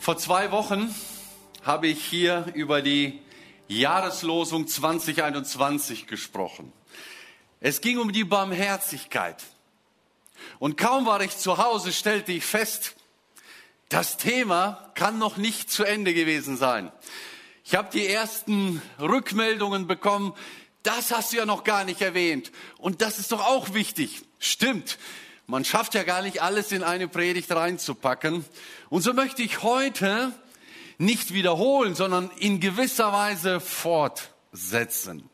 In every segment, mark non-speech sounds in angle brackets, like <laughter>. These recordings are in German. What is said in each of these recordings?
Vor zwei Wochen habe ich hier über die Jahreslosung 2021 gesprochen. Es ging um die Barmherzigkeit. Und kaum war ich zu Hause, stellte ich fest, das Thema kann noch nicht zu Ende gewesen sein. Ich habe die ersten Rückmeldungen bekommen, das hast du ja noch gar nicht erwähnt. Und das ist doch auch wichtig. Stimmt. Man schafft ja gar nicht alles in eine Predigt reinzupacken. Und so möchte ich heute nicht wiederholen, sondern in gewisser Weise fortsetzen.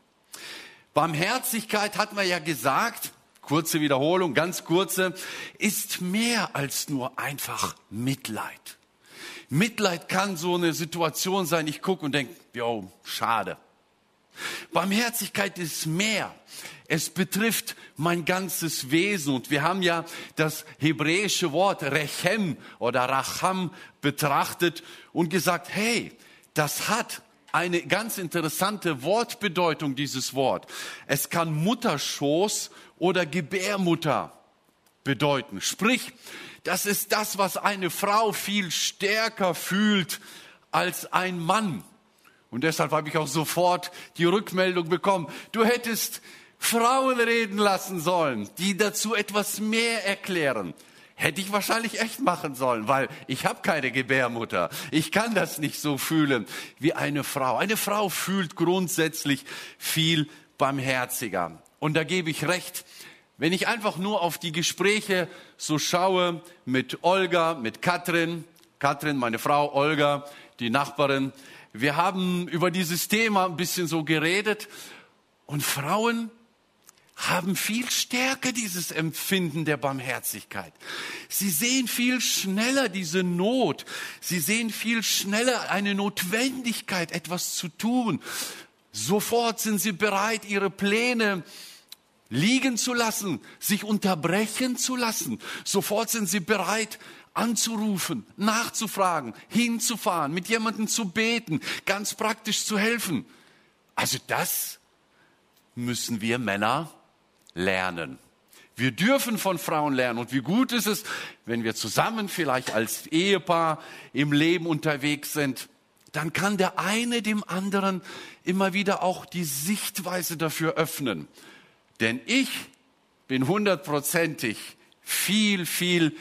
Barmherzigkeit hat man ja gesagt, kurze Wiederholung, ganz kurze, ist mehr als nur einfach Mitleid. Mitleid kann so eine Situation sein, ich gucke und denke, jo, schade. Barmherzigkeit ist mehr. Es betrifft mein ganzes Wesen. Und wir haben ja das hebräische Wort Rechem oder Racham betrachtet und gesagt, hey, das hat eine ganz interessante Wortbedeutung, dieses Wort. Es kann Mutterschoß oder Gebärmutter bedeuten. Sprich, das ist das, was eine Frau viel stärker fühlt als ein Mann. Und deshalb habe ich auch sofort die Rückmeldung bekommen, du hättest Frauen reden lassen sollen, die dazu etwas mehr erklären. Hätte ich wahrscheinlich echt machen sollen, weil ich habe keine Gebärmutter. Ich kann das nicht so fühlen wie eine Frau. Eine Frau fühlt grundsätzlich viel barmherziger. Und da gebe ich recht. Wenn ich einfach nur auf die Gespräche so schaue mit Olga, mit Katrin, Katrin, meine Frau, Olga, die Nachbarin, wir haben über dieses Thema ein bisschen so geredet und Frauen haben viel stärker dieses Empfinden der Barmherzigkeit. Sie sehen viel schneller diese Not. Sie sehen viel schneller eine Notwendigkeit, etwas zu tun. Sofort sind sie bereit, ihre Pläne liegen zu lassen, sich unterbrechen zu lassen. Sofort sind sie bereit, anzurufen, nachzufragen, hinzufahren, mit jemandem zu beten, ganz praktisch zu helfen. Also das müssen wir Männer lernen. Wir dürfen von Frauen lernen. Und wie gut ist es, wenn wir zusammen vielleicht als Ehepaar im Leben unterwegs sind, dann kann der eine dem anderen immer wieder auch die Sichtweise dafür öffnen. Denn ich bin hundertprozentig viel, viel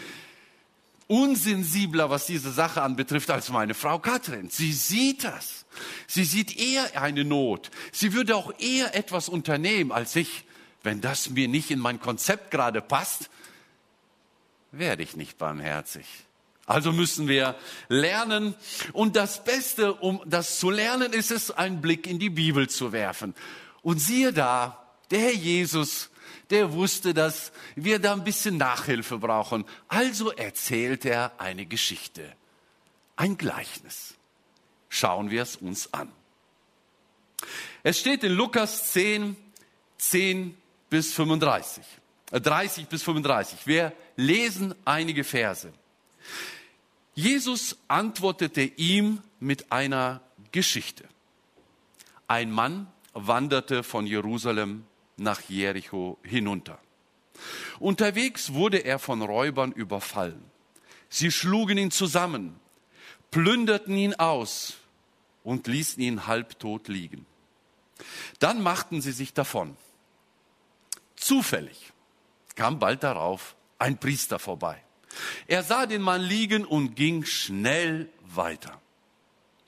unsensibler, was diese Sache anbetrifft, als meine Frau Katrin. Sie sieht das. Sie sieht eher eine Not. Sie würde auch eher etwas unternehmen als ich. Wenn das mir nicht in mein Konzept gerade passt, werde ich nicht barmherzig. Also müssen wir lernen. Und das Beste, um das zu lernen, ist es, einen Blick in die Bibel zu werfen. Und siehe da, der Herr Jesus der wusste, dass wir da ein bisschen Nachhilfe brauchen. Also erzählt er eine Geschichte, ein Gleichnis. Schauen wir es uns an. Es steht in Lukas 10, 10 bis 35, äh 30 bis 35. Wir lesen einige Verse. Jesus antwortete ihm mit einer Geschichte. Ein Mann wanderte von Jerusalem nach Jericho hinunter. Unterwegs wurde er von Räubern überfallen. Sie schlugen ihn zusammen, plünderten ihn aus und ließen ihn halbtot liegen. Dann machten sie sich davon. Zufällig kam bald darauf ein Priester vorbei. Er sah den Mann liegen und ging schnell weiter.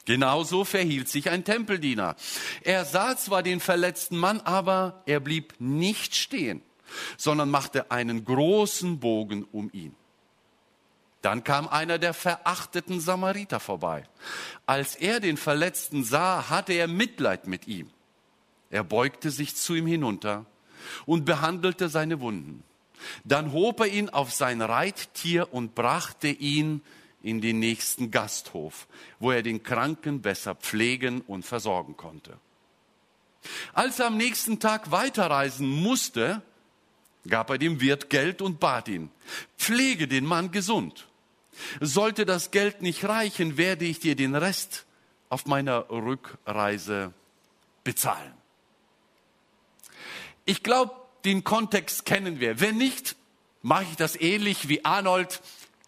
Genauso verhielt sich ein Tempeldiener. Er sah zwar den verletzten Mann, aber er blieb nicht stehen, sondern machte einen großen Bogen um ihn. Dann kam einer der verachteten Samariter vorbei. Als er den Verletzten sah, hatte er Mitleid mit ihm. Er beugte sich zu ihm hinunter und behandelte seine Wunden. Dann hob er ihn auf sein Reittier und brachte ihn in den nächsten Gasthof, wo er den Kranken besser pflegen und versorgen konnte. Als er am nächsten Tag weiterreisen musste, gab er dem Wirt Geld und bat ihn, pflege den Mann gesund. Sollte das Geld nicht reichen, werde ich dir den Rest auf meiner Rückreise bezahlen. Ich glaube, den Kontext kennen wir. Wenn nicht, mache ich das ähnlich wie Arnold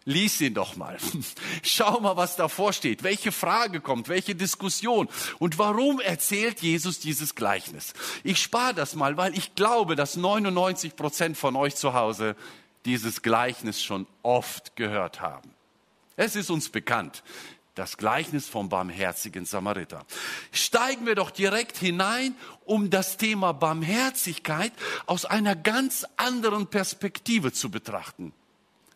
lies ihn doch mal. <laughs> Schau mal, was davor steht, welche Frage kommt, welche Diskussion und warum erzählt Jesus dieses Gleichnis. Ich spare das mal, weil ich glaube, dass 99 Prozent von euch zu Hause dieses Gleichnis schon oft gehört haben. Es ist uns bekannt, das Gleichnis vom barmherzigen Samariter. Steigen wir doch direkt hinein, um das Thema Barmherzigkeit aus einer ganz anderen Perspektive zu betrachten.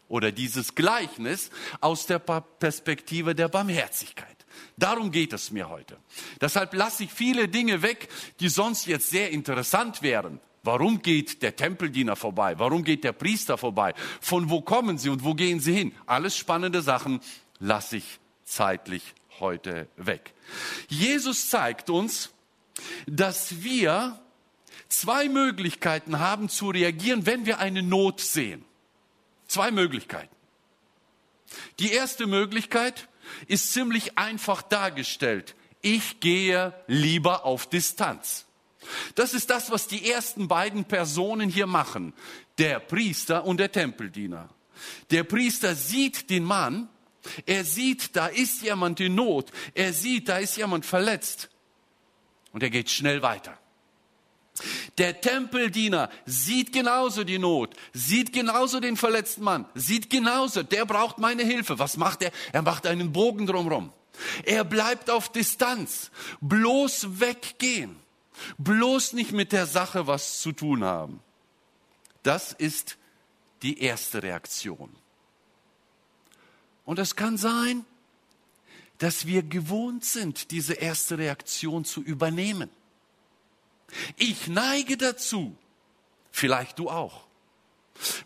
Oder dieses Gleichnis aus der Perspektive der Barmherzigkeit. Darum geht es mir heute. Deshalb lasse ich viele Dinge weg, die sonst jetzt sehr interessant wären. Warum geht der Tempeldiener vorbei? Warum geht der Priester vorbei? Von wo kommen sie und wo gehen sie hin? Alles spannende Sachen lasse ich zeitlich heute weg. Jesus zeigt uns, dass wir zwei Möglichkeiten haben zu reagieren, wenn wir eine Not sehen. Zwei Möglichkeiten. Die erste Möglichkeit ist ziemlich einfach dargestellt. Ich gehe lieber auf Distanz. Das ist das, was die ersten beiden Personen hier machen, der Priester und der Tempeldiener. Der Priester sieht den Mann, er sieht, da ist jemand in Not, er sieht, da ist jemand verletzt und er geht schnell weiter. Der Tempeldiener sieht genauso die Not, sieht genauso den verletzten Mann, sieht genauso, der braucht meine Hilfe. Was macht er? Er macht einen Bogen drumherum. Er bleibt auf Distanz, bloß weggehen. Bloß nicht mit der Sache was zu tun haben. Das ist die erste Reaktion. Und es kann sein, dass wir gewohnt sind, diese erste Reaktion zu übernehmen. Ich neige dazu, vielleicht du auch.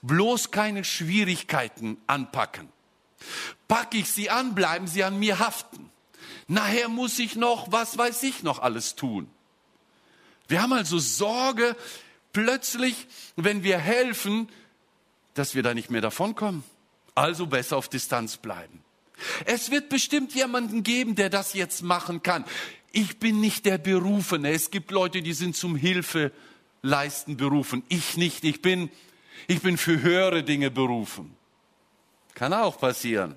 Bloß keine Schwierigkeiten anpacken. Packe ich sie an, bleiben sie an mir haften. Nachher muss ich noch, was weiß ich noch alles tun. Wir haben also Sorge, plötzlich, wenn wir helfen, dass wir da nicht mehr davonkommen. Also besser auf Distanz bleiben. Es wird bestimmt jemanden geben, der das jetzt machen kann. Ich bin nicht der Berufene. Es gibt Leute, die sind zum Hilfe leisten berufen. Ich nicht. Ich bin, ich bin für höhere Dinge berufen. Kann auch passieren.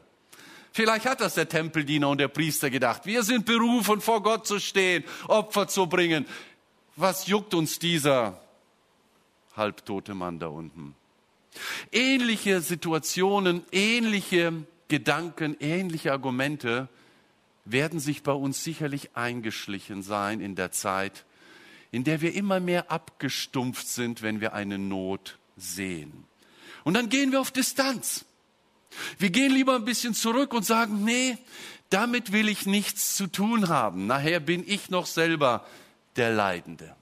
Vielleicht hat das der Tempeldiener und der Priester gedacht. Wir sind berufen, vor Gott zu stehen, Opfer zu bringen was juckt uns dieser halbtote Mann da unten? Ähnliche Situationen, ähnliche Gedanken, ähnliche Argumente werden sich bei uns sicherlich eingeschlichen sein in der Zeit, in der wir immer mehr abgestumpft sind, wenn wir eine Not sehen. Und dann gehen wir auf Distanz. Wir gehen lieber ein bisschen zurück und sagen, nee, damit will ich nichts zu tun haben. Nachher bin ich noch selber der Leidende.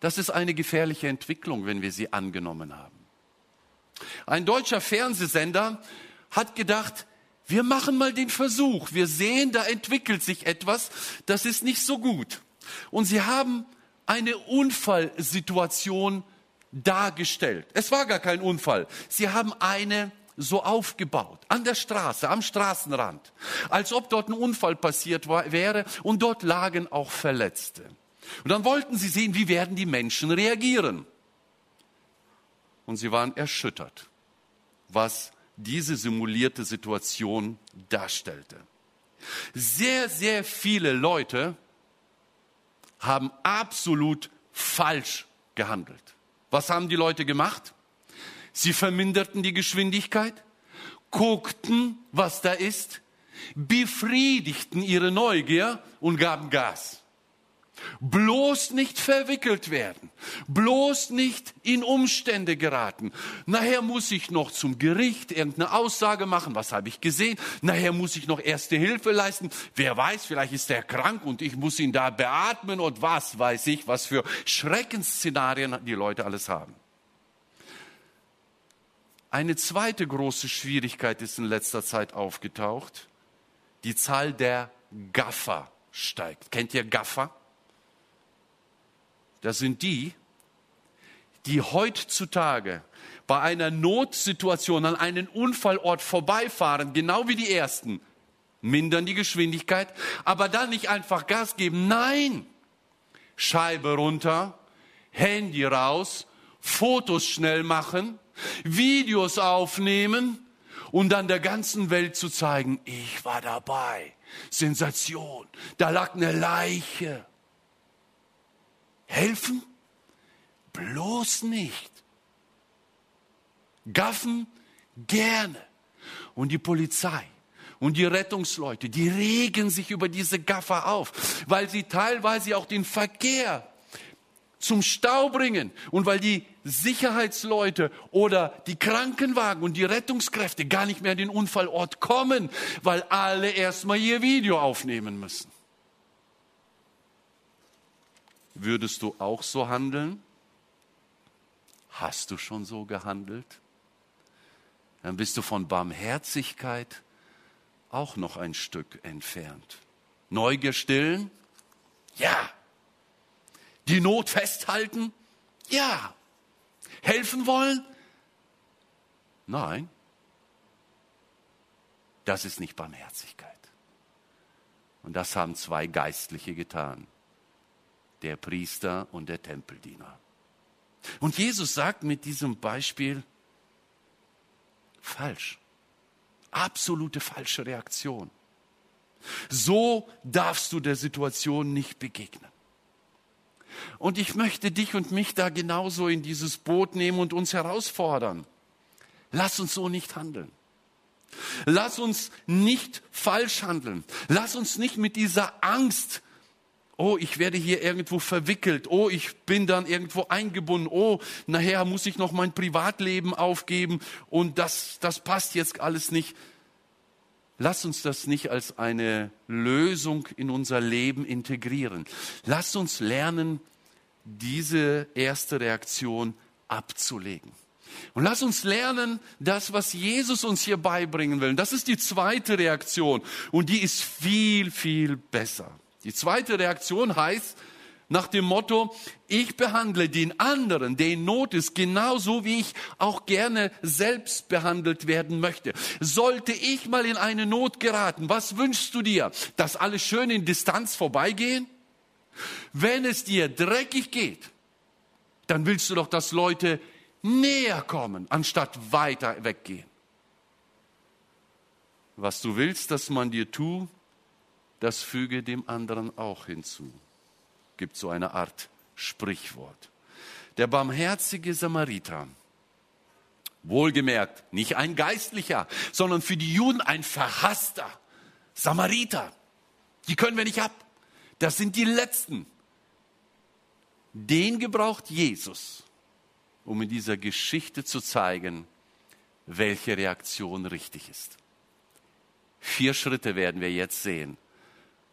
Das ist eine gefährliche Entwicklung, wenn wir sie angenommen haben. Ein deutscher Fernsehsender hat gedacht, wir machen mal den Versuch. Wir sehen, da entwickelt sich etwas, das ist nicht so gut. Und sie haben eine Unfallsituation dargestellt. Es war gar kein Unfall. Sie haben eine so aufgebaut, an der Straße, am Straßenrand, als ob dort ein Unfall passiert war, wäre und dort lagen auch Verletzte. Und dann wollten sie sehen, wie werden die Menschen reagieren. Und sie waren erschüttert, was diese simulierte Situation darstellte. Sehr, sehr viele Leute haben absolut falsch gehandelt. Was haben die Leute gemacht? Sie verminderten die Geschwindigkeit, guckten, was da ist, befriedigten ihre Neugier und gaben Gas. Bloß nicht verwickelt werden, bloß nicht in Umstände geraten. Nachher muss ich noch zum Gericht irgendeine Aussage machen, was habe ich gesehen. Nachher muss ich noch erste Hilfe leisten. Wer weiß, vielleicht ist er krank und ich muss ihn da beatmen und was weiß ich, was für Schreckensszenarien die Leute alles haben. Eine zweite große Schwierigkeit ist in letzter Zeit aufgetaucht. Die Zahl der Gaffer steigt. Kennt ihr Gaffer? Das sind die, die heutzutage bei einer Notsituation an einen Unfallort vorbeifahren, genau wie die ersten, mindern die Geschwindigkeit, aber dann nicht einfach Gas geben. Nein, Scheibe runter, Handy raus, Fotos schnell machen, Videos aufnehmen und dann der ganzen Welt zu zeigen, ich war dabei. Sensation, da lag eine Leiche. Helfen? Bloß nicht. Gaffen? Gerne. Und die Polizei und die Rettungsleute, die regen sich über diese Gaffer auf, weil sie teilweise auch den Verkehr zum Stau bringen und weil die Sicherheitsleute oder die Krankenwagen und die Rettungskräfte gar nicht mehr an den Unfallort kommen, weil alle erstmal ihr Video aufnehmen müssen. Würdest du auch so handeln? Hast du schon so gehandelt? Dann bist du von Barmherzigkeit auch noch ein Stück entfernt. Neugier stillen? Ja. Die Not festhalten? Ja. Helfen wollen? Nein. Das ist nicht Barmherzigkeit. Und das haben zwei Geistliche getan. Der Priester und der Tempeldiener. Und Jesus sagt mit diesem Beispiel, falsch. Absolute falsche Reaktion. So darfst du der Situation nicht begegnen. Und ich möchte dich und mich da genauso in dieses Boot nehmen und uns herausfordern. Lass uns so nicht handeln. Lass uns nicht falsch handeln. Lass uns nicht mit dieser Angst, oh, ich werde hier irgendwo verwickelt, oh, ich bin dann irgendwo eingebunden, oh, nachher muss ich noch mein Privatleben aufgeben und das, das passt jetzt alles nicht. Lass uns das nicht als eine Lösung in unser Leben integrieren. Lass uns lernen, diese erste Reaktion abzulegen. Und lass uns lernen, das, was Jesus uns hier beibringen will. Das ist die zweite Reaktion. Und die ist viel, viel besser. Die zweite Reaktion heißt, nach dem Motto, ich behandle den anderen, der in Not ist, genauso wie ich auch gerne selbst behandelt werden möchte. Sollte ich mal in eine Not geraten, was wünschst du dir? Dass alle schön in Distanz vorbeigehen? Wenn es dir dreckig geht, dann willst du doch, dass Leute näher kommen, anstatt weiter weggehen. Was du willst, dass man dir tut, das füge dem anderen auch hinzu gibt so eine Art Sprichwort. Der barmherzige Samariter, wohlgemerkt, nicht ein Geistlicher, sondern für die Juden ein verhasster Samariter. Die können wir nicht ab. Das sind die Letzten. Den gebraucht Jesus, um in dieser Geschichte zu zeigen, welche Reaktion richtig ist. Vier Schritte werden wir jetzt sehen.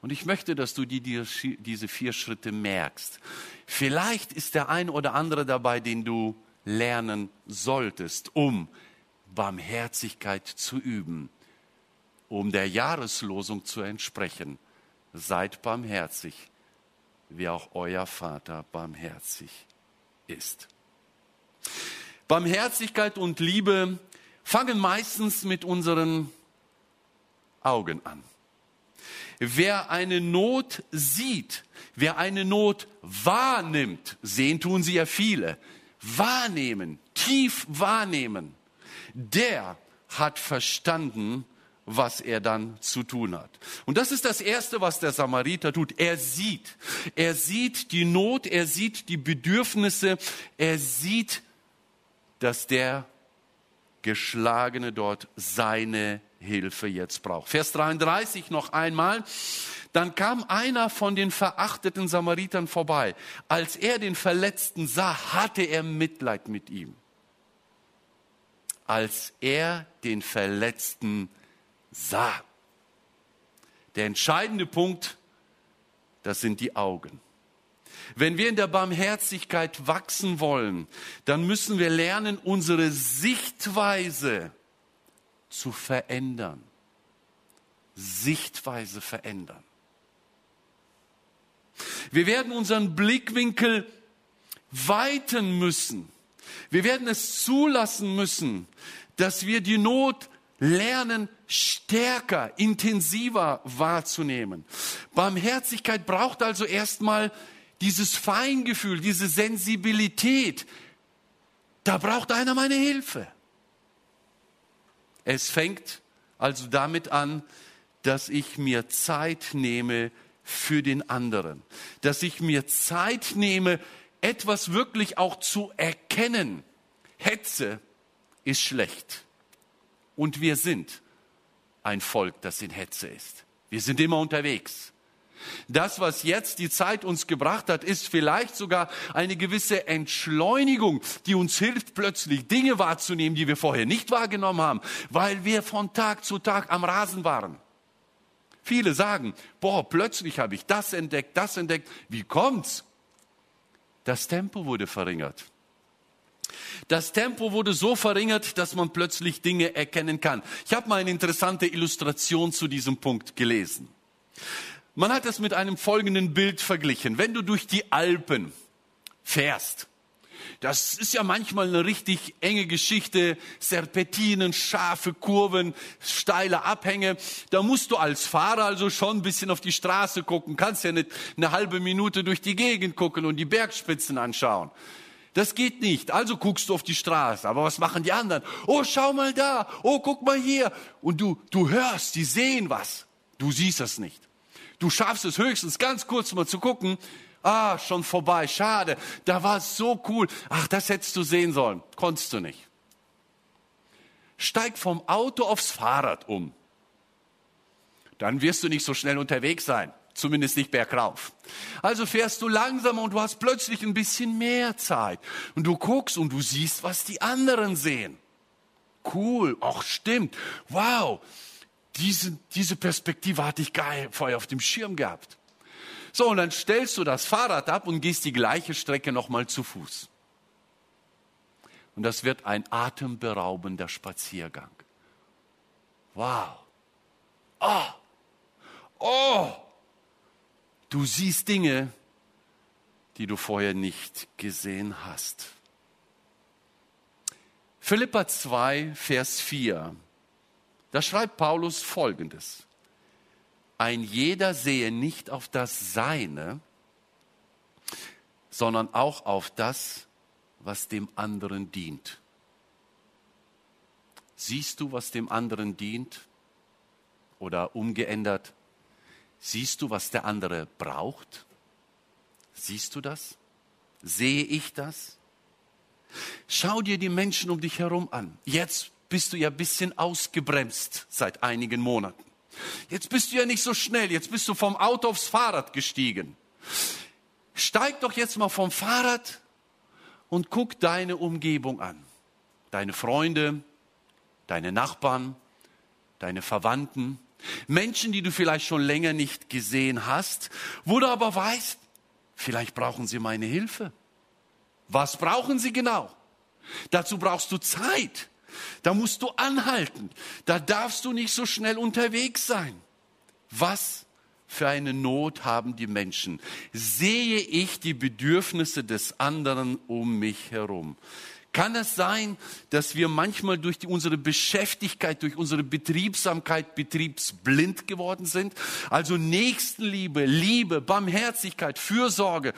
Und ich möchte, dass du dir diese vier Schritte merkst. Vielleicht ist der ein oder andere dabei, den du lernen solltest, um Barmherzigkeit zu üben, um der Jahreslosung zu entsprechen. Seid barmherzig, wie auch euer Vater barmherzig ist. Barmherzigkeit und Liebe fangen meistens mit unseren Augen an. Wer eine Not sieht, wer eine Not wahrnimmt, sehen tun sie ja viele, wahrnehmen, tief wahrnehmen, der hat verstanden, was er dann zu tun hat. Und das ist das Erste, was der Samariter tut. Er sieht. Er sieht die Not, er sieht die Bedürfnisse, er sieht, dass der Geschlagene dort seine Hilfe jetzt braucht. Vers 33 noch einmal. Dann kam einer von den verachteten Samaritern vorbei. Als er den Verletzten sah, hatte er Mitleid mit ihm. Als er den Verletzten sah. Der entscheidende Punkt, das sind die Augen. Wenn wir in der Barmherzigkeit wachsen wollen, dann müssen wir lernen, unsere Sichtweise zu verändern. Sichtweise verändern. Wir werden unseren Blickwinkel weiten müssen. Wir werden es zulassen müssen, dass wir die Not lernen, stärker, intensiver wahrzunehmen. Barmherzigkeit braucht also erstmal dieses Feingefühl, diese Sensibilität, da braucht einer meine Hilfe. Es fängt also damit an, dass ich mir Zeit nehme für den anderen, dass ich mir Zeit nehme, etwas wirklich auch zu erkennen. Hetze ist schlecht. Und wir sind ein Volk, das in Hetze ist. Wir sind immer unterwegs. Das, was jetzt die Zeit uns gebracht hat, ist vielleicht sogar eine gewisse Entschleunigung, die uns hilft, plötzlich Dinge wahrzunehmen, die wir vorher nicht wahrgenommen haben, weil wir von Tag zu Tag am Rasen waren. Viele sagen, boah, plötzlich habe ich das entdeckt, das entdeckt. Wie kommt's? Das Tempo wurde verringert. Das Tempo wurde so verringert, dass man plötzlich Dinge erkennen kann. Ich habe mal eine interessante Illustration zu diesem Punkt gelesen. Man hat es mit einem folgenden Bild verglichen. Wenn du durch die Alpen fährst, das ist ja manchmal eine richtig enge Geschichte, Serpentinen, scharfe Kurven, steile Abhänge. Da musst du als Fahrer also schon ein bisschen auf die Straße gucken, kannst ja nicht eine halbe Minute durch die Gegend gucken und die Bergspitzen anschauen. Das geht nicht. Also guckst du auf die Straße. Aber was machen die anderen? Oh, schau mal da. Oh, guck mal hier. Und du, du hörst, die sehen was. Du siehst das nicht. Du schaffst es höchstens ganz kurz mal zu gucken. Ah, schon vorbei. Schade. Da war es so cool. Ach, das hättest du sehen sollen. Konntest du nicht. Steig vom Auto aufs Fahrrad um. Dann wirst du nicht so schnell unterwegs sein zumindest nicht bergauf. Also fährst du langsamer und du hast plötzlich ein bisschen mehr Zeit. Und du guckst und du siehst, was die anderen sehen. Cool, ach stimmt, wow, diese, diese Perspektive hatte ich geil vorher auf dem Schirm gehabt. So, und dann stellst du das Fahrrad ab und gehst die gleiche Strecke nochmal zu Fuß. Und das wird ein atemberaubender Spaziergang. Wow. Oh. Oh. Du siehst Dinge, die du vorher nicht gesehen hast. Philippa 2, Vers 4. Da schreibt Paulus Folgendes. Ein jeder sehe nicht auf das Seine, sondern auch auf das, was dem anderen dient. Siehst du, was dem anderen dient? Oder umgeändert, Siehst du, was der andere braucht? Siehst du das? Sehe ich das? Schau dir die Menschen um dich herum an. Jetzt bist du ja ein bisschen ausgebremst seit einigen Monaten. Jetzt bist du ja nicht so schnell. Jetzt bist du vom Auto aufs Fahrrad gestiegen. Steig doch jetzt mal vom Fahrrad und guck deine Umgebung an. Deine Freunde, deine Nachbarn, deine Verwandten, Menschen, die du vielleicht schon länger nicht gesehen hast, wo du aber weißt, vielleicht brauchen sie meine Hilfe. Was brauchen sie genau? Dazu brauchst du Zeit. Da musst du anhalten. Da darfst du nicht so schnell unterwegs sein. Was für eine Not haben die Menschen? Sehe ich die Bedürfnisse des anderen um mich herum? Kann es sein, dass wir manchmal durch die, unsere Beschäftigkeit, durch unsere Betriebsamkeit betriebsblind geworden sind? Also Nächstenliebe, Liebe, Barmherzigkeit, Fürsorge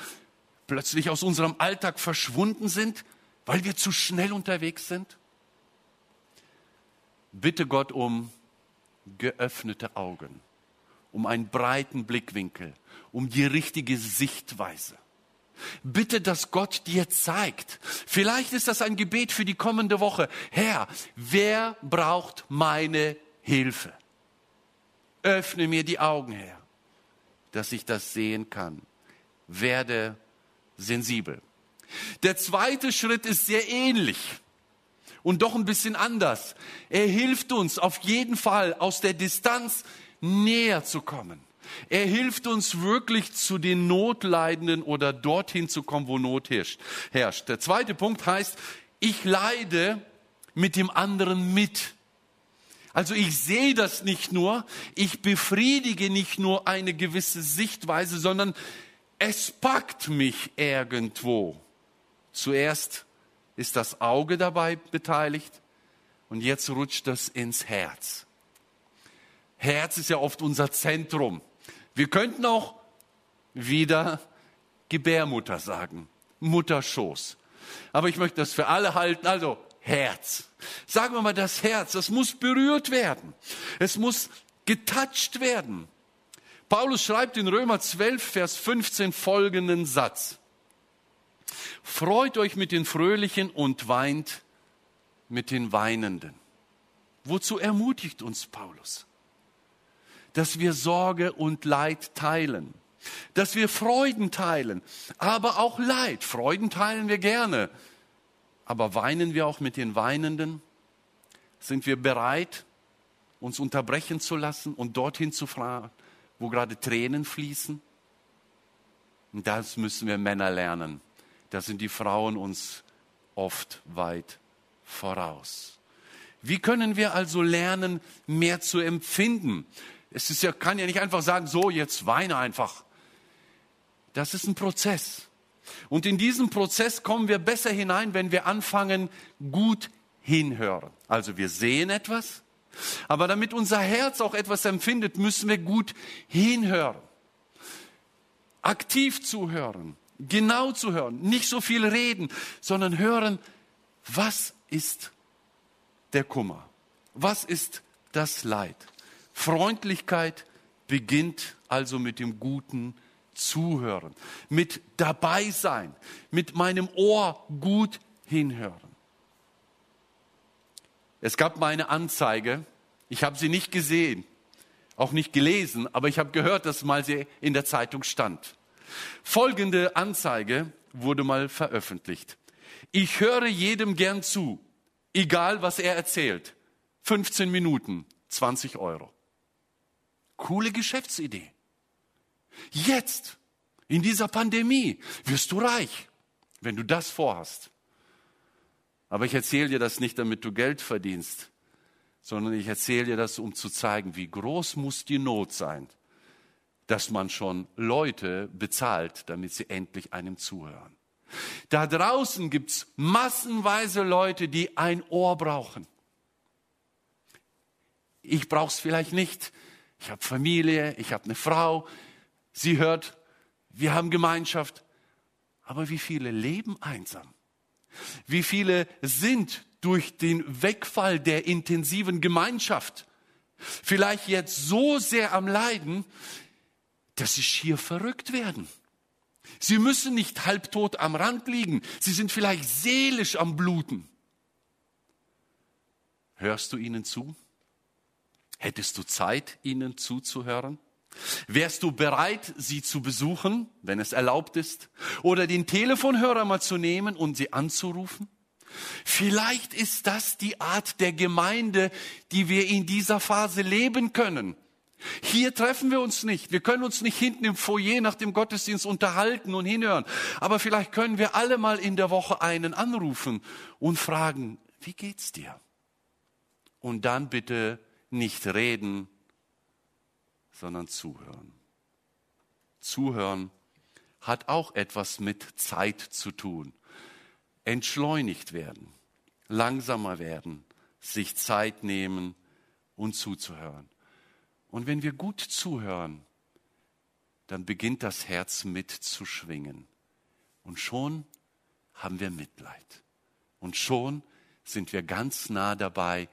plötzlich aus unserem Alltag verschwunden sind, weil wir zu schnell unterwegs sind? Bitte Gott um geöffnete Augen, um einen breiten Blickwinkel, um die richtige Sichtweise. Bitte, dass Gott dir zeigt. Vielleicht ist das ein Gebet für die kommende Woche. Herr, wer braucht meine Hilfe? Öffne mir die Augen, Herr, dass ich das sehen kann. Werde sensibel. Der zweite Schritt ist sehr ähnlich und doch ein bisschen anders. Er hilft uns auf jeden Fall aus der Distanz näher zu kommen. Er hilft uns wirklich zu den Notleidenden oder dorthin zu kommen, wo Not herrscht. Der zweite Punkt heißt, ich leide mit dem anderen mit. Also ich sehe das nicht nur, ich befriedige nicht nur eine gewisse Sichtweise, sondern es packt mich irgendwo. Zuerst ist das Auge dabei beteiligt und jetzt rutscht das ins Herz. Herz ist ja oft unser Zentrum. Wir könnten auch wieder Gebärmutter sagen, Mutterschoß. Aber ich möchte das für alle halten. Also Herz. Sagen wir mal das Herz. Das muss berührt werden. Es muss getoucht werden. Paulus schreibt in Römer 12, Vers 15 folgenden Satz. Freut euch mit den Fröhlichen und weint mit den Weinenden. Wozu ermutigt uns Paulus? Dass wir Sorge und Leid teilen, dass wir Freuden teilen, aber auch Leid. Freuden teilen wir gerne, aber weinen wir auch mit den Weinenden? Sind wir bereit, uns unterbrechen zu lassen und dorthin zu fahren, wo gerade Tränen fließen? Und das müssen wir Männer lernen. Da sind die Frauen uns oft weit voraus. Wie können wir also lernen, mehr zu empfinden? Es ist ja, kann ja nicht einfach sagen, so, jetzt weine einfach. Das ist ein Prozess. Und in diesen Prozess kommen wir besser hinein, wenn wir anfangen, gut hinhören. Also wir sehen etwas, aber damit unser Herz auch etwas empfindet, müssen wir gut hinhören. Aktiv zuhören, genau zuhören, nicht so viel reden, sondern hören, was ist der Kummer? Was ist das Leid? Freundlichkeit beginnt also mit dem guten Zuhören, mit dabei sein, mit meinem Ohr gut hinhören. Es gab mal eine Anzeige, ich habe sie nicht gesehen, auch nicht gelesen, aber ich habe gehört, dass mal sie in der Zeitung stand. Folgende Anzeige wurde mal veröffentlicht. Ich höre jedem gern zu, egal was er erzählt. 15 Minuten, 20 Euro. Coole Geschäftsidee. Jetzt, in dieser Pandemie, wirst du reich, wenn du das vorhast. Aber ich erzähle dir das nicht, damit du Geld verdienst, sondern ich erzähle dir das, um zu zeigen, wie groß muss die Not sein, dass man schon Leute bezahlt, damit sie endlich einem zuhören. Da draußen gibt's massenweise Leute, die ein Ohr brauchen. Ich brauch's vielleicht nicht. Ich habe Familie, ich habe eine Frau. Sie hört, wir haben Gemeinschaft. Aber wie viele leben einsam? Wie viele sind durch den Wegfall der intensiven Gemeinschaft vielleicht jetzt so sehr am Leiden, dass sie schier verrückt werden? Sie müssen nicht halbtot am Rand liegen. Sie sind vielleicht seelisch am Bluten. Hörst du ihnen zu? Hättest du Zeit, ihnen zuzuhören? Wärst du bereit, sie zu besuchen, wenn es erlaubt ist? Oder den Telefonhörer mal zu nehmen und sie anzurufen? Vielleicht ist das die Art der Gemeinde, die wir in dieser Phase leben können. Hier treffen wir uns nicht. Wir können uns nicht hinten im Foyer nach dem Gottesdienst unterhalten und hinhören. Aber vielleicht können wir alle mal in der Woche einen anrufen und fragen, wie geht's dir? Und dann bitte nicht reden, sondern zuhören. Zuhören hat auch etwas mit Zeit zu tun. Entschleunigt werden, langsamer werden, sich Zeit nehmen und zuzuhören. Und wenn wir gut zuhören, dann beginnt das Herz mitzuschwingen. Und schon haben wir Mitleid. Und schon sind wir ganz nah dabei,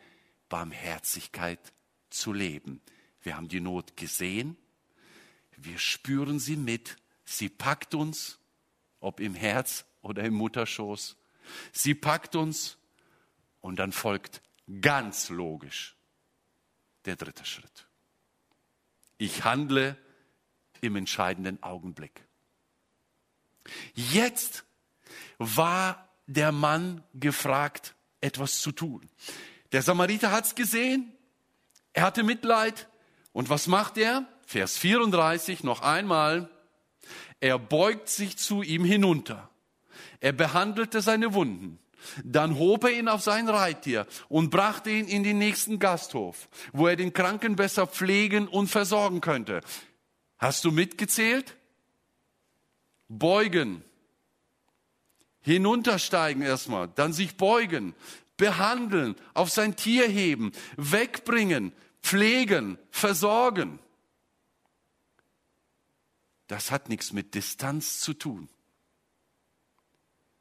Barmherzigkeit zu leben. Wir haben die Not gesehen, wir spüren sie mit, sie packt uns, ob im Herz oder im Mutterschoß, sie packt uns und dann folgt ganz logisch der dritte Schritt. Ich handle im entscheidenden Augenblick. Jetzt war der Mann gefragt, etwas zu tun. Der Samariter hat's gesehen, er hatte Mitleid und was macht er? Vers 34 noch einmal. Er beugt sich zu ihm hinunter. Er behandelte seine Wunden. Dann hob er ihn auf sein Reittier und brachte ihn in den nächsten Gasthof, wo er den Kranken besser pflegen und versorgen könnte. Hast du mitgezählt? Beugen. Hinuntersteigen erstmal, dann sich beugen, behandeln, auf sein Tier heben, wegbringen, pflegen, versorgen. Das hat nichts mit Distanz zu tun.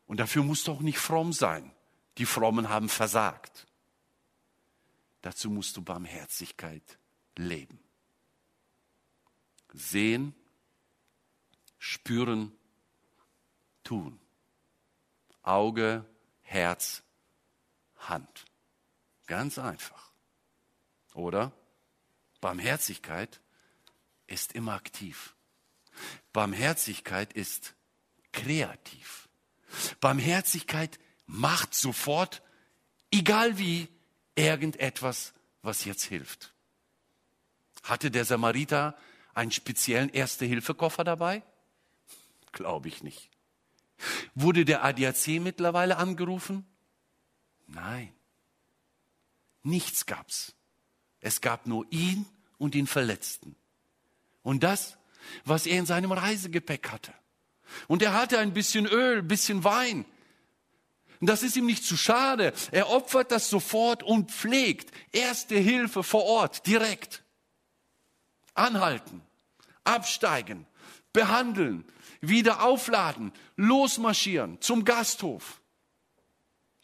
Und dafür musst du auch nicht fromm sein. Die Frommen haben versagt. Dazu musst du Barmherzigkeit leben. Sehen, spüren, tun. Auge, Herz, Hand. Ganz einfach. Oder? Barmherzigkeit ist immer aktiv. Barmherzigkeit ist kreativ. Barmherzigkeit macht sofort, egal wie, irgendetwas, was jetzt hilft. Hatte der Samariter einen speziellen Erste-Hilfe-Koffer dabei? Glaube ich nicht. Wurde der ADAC mittlerweile angerufen? Nein. Nichts gab's. Es gab nur ihn und den Verletzten. Und das, was er in seinem Reisegepäck hatte. Und er hatte ein bisschen Öl, ein bisschen Wein. Und das ist ihm nicht zu schade. Er opfert das sofort und pflegt. Erste Hilfe vor Ort, direkt. Anhalten, absteigen, behandeln, wieder aufladen, losmarschieren zum Gasthof.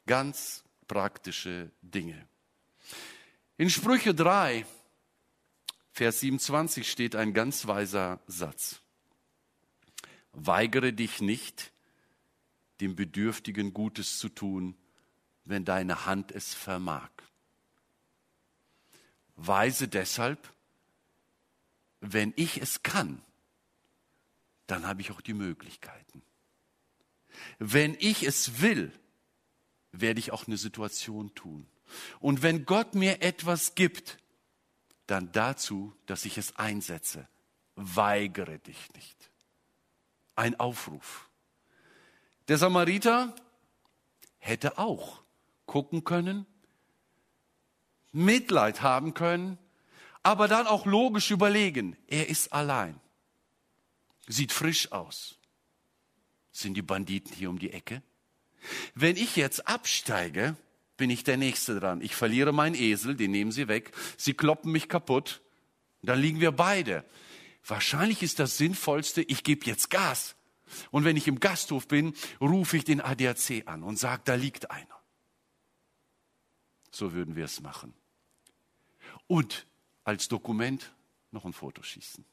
Ganz praktische Dinge. In Sprüche 3, Vers 27 steht ein ganz weiser Satz. Weigere dich nicht, dem Bedürftigen Gutes zu tun, wenn deine Hand es vermag. Weise deshalb, wenn ich es kann, dann habe ich auch die Möglichkeiten. Wenn ich es will, werde ich auch eine Situation tun. Und wenn Gott mir etwas gibt, dann dazu, dass ich es einsetze. Weigere dich nicht. Ein Aufruf. Der Samariter hätte auch gucken können, Mitleid haben können, aber dann auch logisch überlegen, er ist allein, sieht frisch aus. Sind die Banditen hier um die Ecke? Wenn ich jetzt absteige, bin ich der Nächste dran. Ich verliere meinen Esel, den nehmen sie weg, sie kloppen mich kaputt, dann liegen wir beide. Wahrscheinlich ist das Sinnvollste, ich gebe jetzt Gas. Und wenn ich im Gasthof bin, rufe ich den ADAC an und sage, da liegt einer. So würden wir es machen. Und als Dokument noch ein Foto schießen.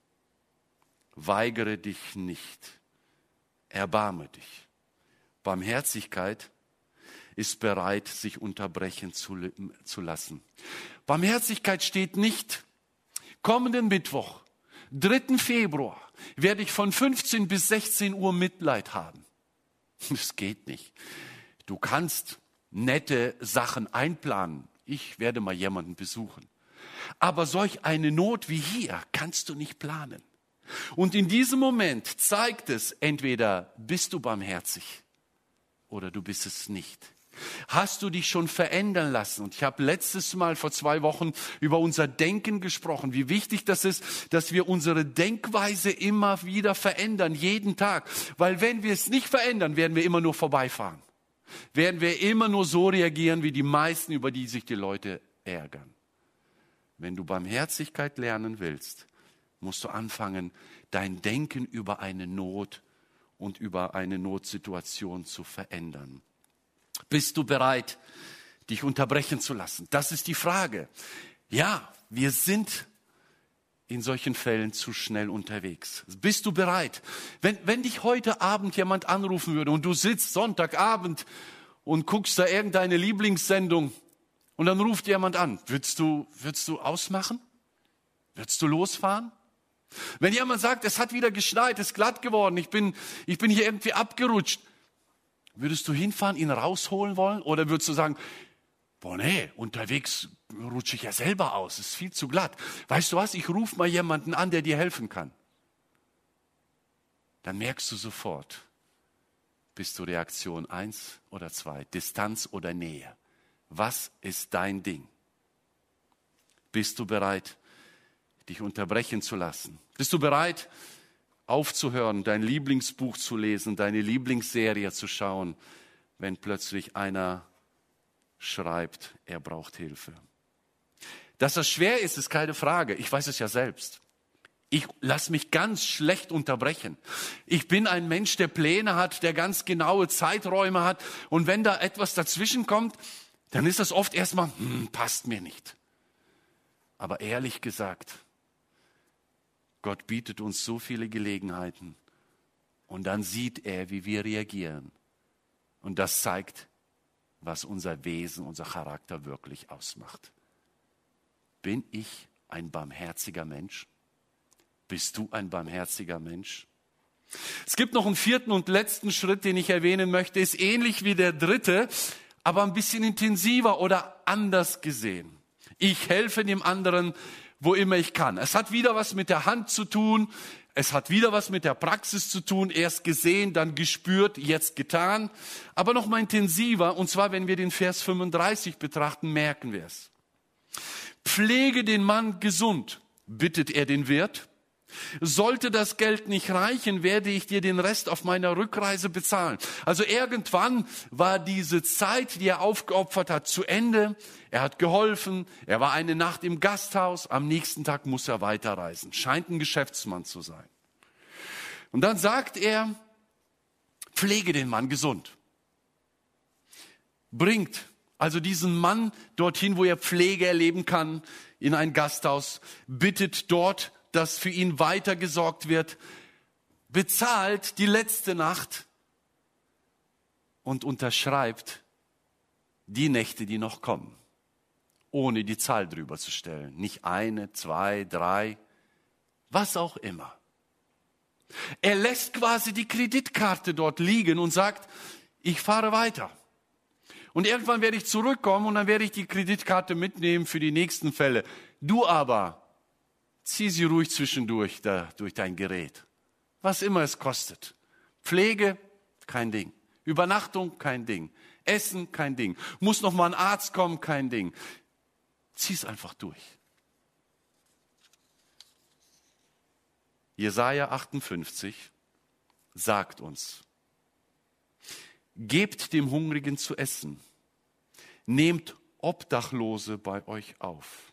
Weigere dich nicht. Erbarme dich. Barmherzigkeit ist bereit, sich unterbrechen zu, zu lassen. Barmherzigkeit steht nicht kommenden Mittwoch, 3. Februar, werde ich von 15 bis 16 Uhr Mitleid haben. <laughs> Das geht nicht. Du kannst nette Sachen einplanen. Ich werde mal jemanden besuchen. Aber solch eine Not wie hier kannst du nicht planen. Und in diesem Moment zeigt es, entweder bist du barmherzig oder du bist es nicht. Hast du dich schon verändern lassen? Und ich habe letztes Mal vor zwei Wochen über unser Denken gesprochen, wie wichtig das ist, dass wir unsere Denkweise immer wieder verändern, jeden Tag. Weil wenn wir es nicht verändern, werden wir immer nur vorbeifahren. Werden wir immer nur so reagieren, wie die meisten, über die sich die Leute ärgern. Wenn du Barmherzigkeit lernen willst, musst du anfangen, dein Denken über eine Not und über eine Notsituation zu verändern. Bist du bereit, dich unterbrechen zu lassen? Das ist die Frage. Ja, wir sind in solchen Fällen zu schnell unterwegs. Bist du bereit? Wenn, wenn dich heute Abend jemand anrufen würde und du sitzt Sonntagabend und guckst da irgendeine Lieblingssendung und dann ruft jemand an, würdest du, würdest du ausmachen? Würdest du losfahren? Wenn jemand sagt, es hat wieder geschneit, es ist glatt geworden, ich bin, ich bin hier irgendwie abgerutscht, Würdest du hinfahren, ihn rausholen wollen? Oder würdest du sagen, boah nee, unterwegs rutsche ich ja selber aus, ist viel zu glatt. Weißt du was, ich rufe mal jemanden an, der dir helfen kann. Dann merkst du sofort, bist du Reaktion eins oder zwei, Distanz oder Nähe. Was ist dein Ding? Bist du bereit, dich unterbrechen zu lassen? Bist du bereit, aufzuhören, dein Lieblingsbuch zu lesen, deine Lieblingsserie zu schauen, wenn plötzlich einer schreibt, er braucht Hilfe. Dass das schwer ist, ist keine Frage. Ich weiß es ja selbst. Ich lass mich ganz schlecht unterbrechen. Ich bin ein Mensch, der Pläne hat, der ganz genaue Zeiträume hat. Und wenn da etwas dazwischen kommt, dann ist das oft erstmal, hm, passt mir nicht. Aber ehrlich gesagt, Gott bietet uns so viele Gelegenheiten. Und dann sieht er, wie wir reagieren. Und das zeigt, was unser Wesen, unser Charakter wirklich ausmacht. Bin ich ein barmherziger Mensch? Bist du ein barmherziger Mensch? Es gibt noch einen vierten und letzten Schritt, den ich erwähnen möchte, ist ähnlich wie der dritte, aber ein bisschen intensiver oder anders gesehen. Ich helfe dem anderen, wo immer ich kann. Es hat wieder was mit der Hand zu tun, es hat wieder was mit der Praxis zu tun, erst gesehen, dann gespürt, jetzt getan, aber noch mal intensiver, und zwar, wenn wir den Vers 35 betrachten, merken wir es. Pflege den Mann gesund, bittet er den Wirt. Sollte das Geld nicht reichen, werde ich dir den Rest auf meiner Rückreise bezahlen. Also irgendwann war diese Zeit, die er aufgeopfert hat, zu Ende. Er hat geholfen. Er war eine Nacht im Gasthaus. Am nächsten Tag muss er weiterreisen. Scheint ein Geschäftsmann zu sein. Und dann sagt er, pflege den Mann gesund. Bringt also diesen Mann dorthin, wo er Pflege erleben kann, in ein Gasthaus, bittet dort dass für ihn weitergesorgt wird, bezahlt die letzte Nacht und unterschreibt die Nächte, die noch kommen, ohne die Zahl drüber zu stellen. Nicht eine, zwei, drei, was auch immer. Er lässt quasi die Kreditkarte dort liegen und sagt, ich fahre weiter. Und irgendwann werde ich zurückkommen und dann werde ich die Kreditkarte mitnehmen für die nächsten Fälle. Du aber Zieh sie ruhig zwischendurch da, durch dein Gerät. Was immer es kostet. Pflege, kein Ding. Übernachtung, kein Ding. Essen, kein Ding. Muss noch mal ein Arzt kommen, kein Ding. Zieh es einfach durch. Jesaja 58 sagt uns, gebt dem Hungrigen zu essen, nehmt Obdachlose bei euch auf.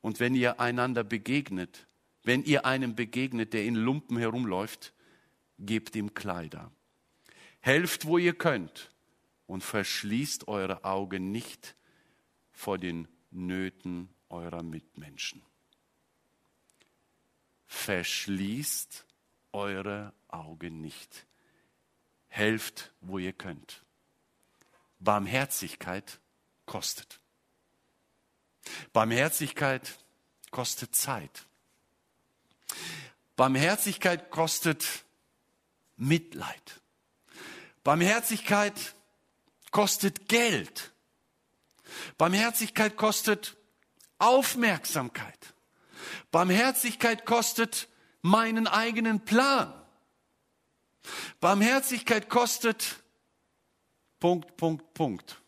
Und wenn ihr einander begegnet, wenn ihr einem begegnet, der in Lumpen herumläuft, gebt ihm Kleider. Helft, wo ihr könnt und verschließt eure Augen nicht vor den Nöten eurer Mitmenschen. Verschließt eure Augen nicht. Helft, wo ihr könnt. Barmherzigkeit kostet. Barmherzigkeit kostet Zeit. Barmherzigkeit kostet Mitleid. Barmherzigkeit kostet Geld. Barmherzigkeit kostet Aufmerksamkeit. Barmherzigkeit kostet meinen eigenen Plan. Barmherzigkeit kostet Punkt, Punkt, Punkt.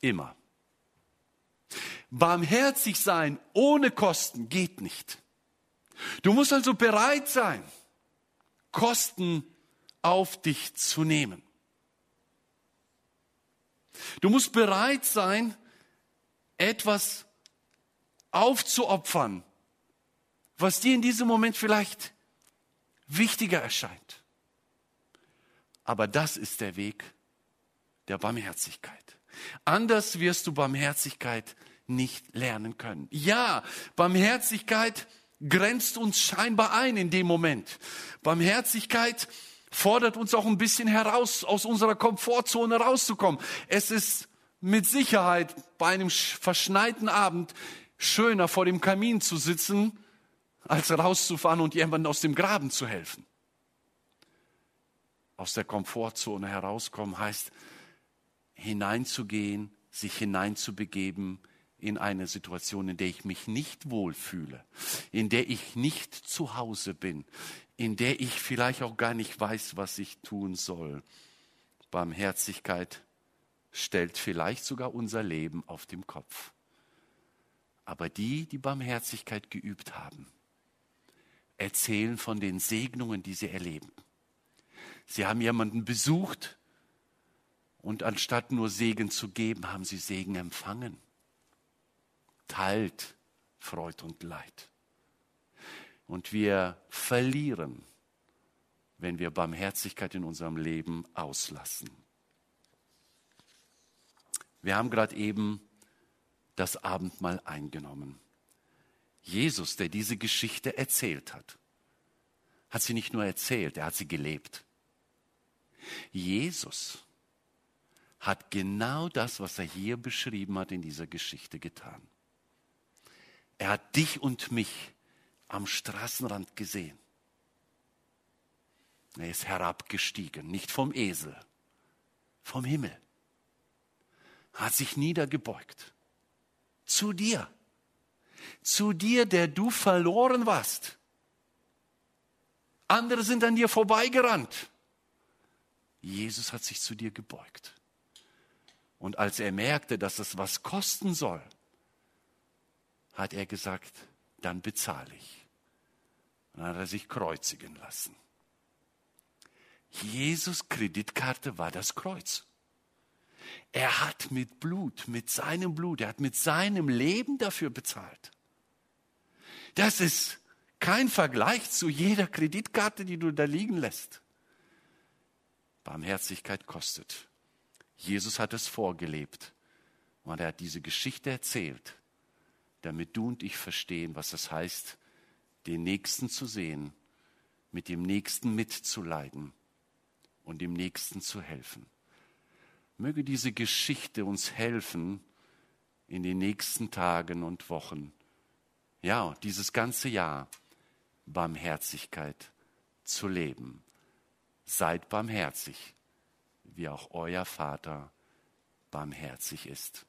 Immer. Barmherzig sein ohne Kosten geht nicht. Du musst also bereit sein, Kosten auf dich zu nehmen. Du musst bereit sein, etwas aufzuopfern, was dir in diesem Moment vielleicht wichtiger erscheint. Aber das ist der Weg der Barmherzigkeit. Anders wirst du Barmherzigkeit nicht lernen können. Ja, Barmherzigkeit grenzt uns scheinbar ein in dem Moment. Barmherzigkeit fordert uns auch ein bisschen heraus, aus unserer Komfortzone rauszukommen. Es ist mit Sicherheit bei einem verschneiten Abend schöner vor dem Kamin zu sitzen, als rauszufahren und jemandem aus dem Graben zu helfen. Aus der Komfortzone herauskommen heißt, hineinzugehen, sich hineinzubegeben in eine Situation, in der ich mich nicht wohlfühle, in der ich nicht zu Hause bin, in der ich vielleicht auch gar nicht weiß, was ich tun soll. Barmherzigkeit stellt vielleicht sogar unser Leben auf den Kopf. Aber die, die Barmherzigkeit geübt haben, erzählen von den Segnungen, die sie erleben. Sie haben jemanden besucht und anstatt nur Segen zu geben, haben sie Segen empfangen teilt Freud und Leid. Und wir verlieren, wenn wir Barmherzigkeit in unserem Leben auslassen. Wir haben gerade eben das Abendmahl eingenommen. Jesus, der diese Geschichte erzählt hat, hat sie nicht nur erzählt, er hat sie gelebt. Jesus hat genau das, was er hier beschrieben hat, in dieser Geschichte getan. Er hat dich und mich am Straßenrand gesehen. Er ist herabgestiegen, nicht vom Esel, vom Himmel. Hat sich niedergebeugt. Zu dir. Zu dir, der du verloren warst. Andere sind an dir vorbeigerannt. Jesus hat sich zu dir gebeugt. Und als er merkte, dass es was kosten soll, hat er gesagt, dann bezahle ich. Und dann hat er sich kreuzigen lassen. Jesus Kreditkarte war das Kreuz. Er hat mit Blut, mit seinem Blut, er hat mit seinem Leben dafür bezahlt. Das ist kein Vergleich zu jeder Kreditkarte, die du da liegen lässt. Barmherzigkeit kostet. Jesus hat es vorgelebt und er hat diese Geschichte erzählt, damit du und ich verstehen, was es heißt, den Nächsten zu sehen, mit dem Nächsten mitzuleiden und dem Nächsten zu helfen. Möge diese Geschichte uns helfen in den nächsten Tagen und Wochen, ja, dieses ganze Jahr Barmherzigkeit zu leben. Seid barmherzig, wie auch euer Vater barmherzig ist.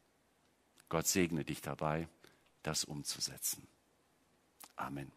Gott segne dich dabei, das umzusetzen. Amen.